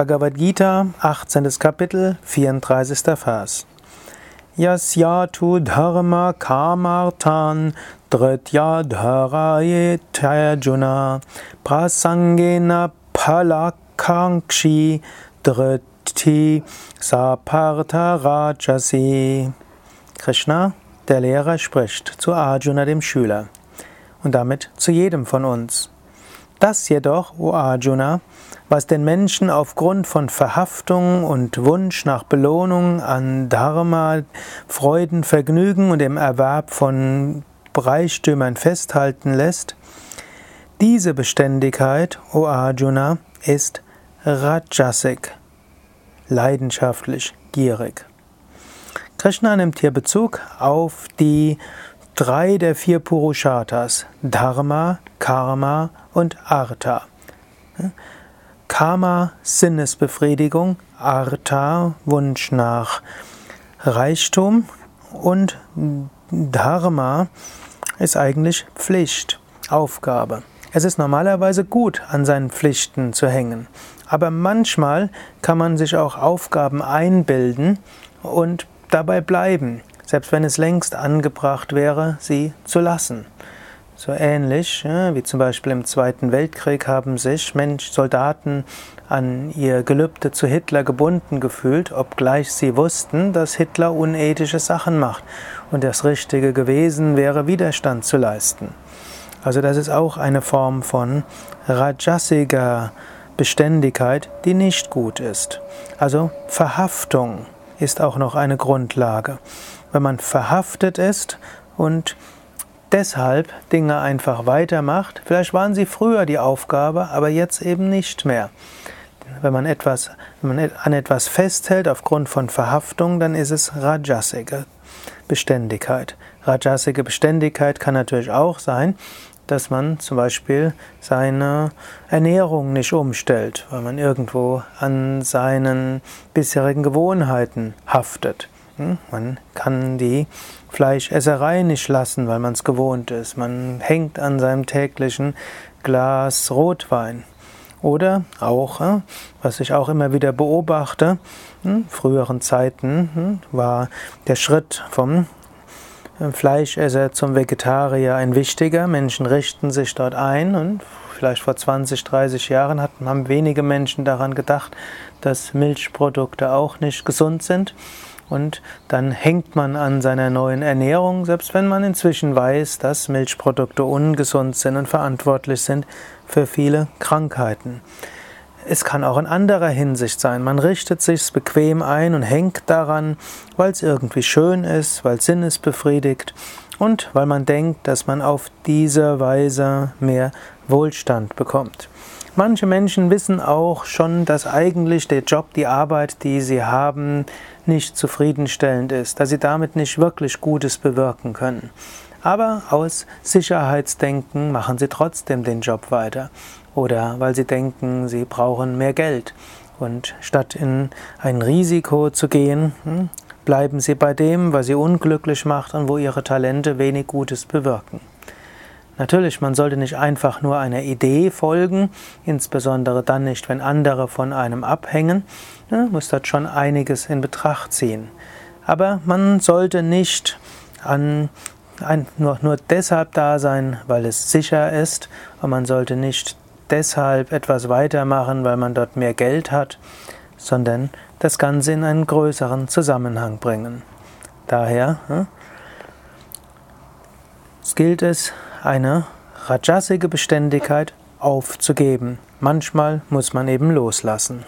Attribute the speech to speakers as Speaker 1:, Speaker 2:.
Speaker 1: Bhagavad Gita, 18. Kapitel, 34. Vers. Yasyatu dharma kamartan dritya dharaye tajuna prasangena palakankshi driti sapartha rajasi. Krishna, der Lehrer, spricht zu Arjuna, dem Schüler, und damit zu jedem von uns. Das jedoch, o Arjuna, was den Menschen aufgrund von Verhaftung und Wunsch nach Belohnung an Dharma, Freuden, Vergnügen und dem Erwerb von Reichtümern festhalten lässt, diese Beständigkeit, o Arjuna, ist Rajasik, leidenschaftlich, gierig. Krishna nimmt hier Bezug auf die drei der vier Purusharthas, Dharma, Karma und Artha. Karma, Sinnesbefriedigung, Artha, Wunsch nach Reichtum und Dharma ist eigentlich Pflicht, Aufgabe. Es ist normalerweise gut, an seinen Pflichten zu hängen, aber manchmal kann man sich auch Aufgaben einbilden und dabei bleiben selbst wenn es längst angebracht wäre, sie zu lassen. So ähnlich wie zum Beispiel im Zweiten Weltkrieg haben sich Mensch, Soldaten an ihr Gelübde zu Hitler gebunden gefühlt, obgleich sie wussten, dass Hitler unethische Sachen macht und das Richtige gewesen wäre, Widerstand zu leisten. Also das ist auch eine Form von rajasiger Beständigkeit, die nicht gut ist. Also Verhaftung ist auch noch eine Grundlage wenn man verhaftet ist und deshalb Dinge einfach weitermacht. Vielleicht waren sie früher die Aufgabe, aber jetzt eben nicht mehr. Wenn man, etwas, wenn man an etwas festhält aufgrund von Verhaftung, dann ist es Rajasige Beständigkeit. Rajasige Beständigkeit kann natürlich auch sein, dass man zum Beispiel seine Ernährung nicht umstellt, weil man irgendwo an seinen bisherigen Gewohnheiten haftet. Hm? Man kann die Fleischesserei nicht lassen, weil man es gewohnt ist. Man hängt an seinem täglichen Glas Rotwein. Oder auch, äh, was ich auch immer wieder beobachte, in hm, früheren Zeiten hm, war der Schritt vom äh, Fleischesser zum Vegetarier ein wichtiger. Menschen richten sich dort ein und vielleicht vor 20, 30 Jahren haben wenige Menschen daran gedacht, dass Milchprodukte auch nicht gesund sind. Und dann hängt man an seiner neuen Ernährung, selbst wenn man inzwischen weiß, dass Milchprodukte ungesund sind und verantwortlich sind für viele Krankheiten. Es kann auch in anderer Hinsicht sein. Man richtet sich bequem ein und hängt daran, weil es irgendwie schön ist, weil Sinn es befriedigt und weil man denkt, dass man auf diese Weise mehr Wohlstand bekommt. Manche Menschen wissen auch schon, dass eigentlich der Job, die Arbeit, die sie haben, nicht zufriedenstellend ist, dass sie damit nicht wirklich Gutes bewirken können. Aber aus Sicherheitsdenken machen sie trotzdem den Job weiter. Oder weil sie denken, sie brauchen mehr Geld. Und statt in ein Risiko zu gehen, hm, bleiben sie bei dem, was sie unglücklich macht und wo ihre Talente wenig Gutes bewirken. Natürlich, man sollte nicht einfach nur einer Idee folgen, insbesondere dann nicht, wenn andere von einem abhängen. Man muss dort schon einiges in Betracht ziehen. Aber man sollte nicht an, ein, nur, nur deshalb da sein, weil es sicher ist, und man sollte nicht deshalb etwas weitermachen, weil man dort mehr Geld hat, sondern das Ganze in einen größeren Zusammenhang bringen. Daher hm, es gilt es, eine rajasige Beständigkeit aufzugeben. Manchmal muss man eben loslassen.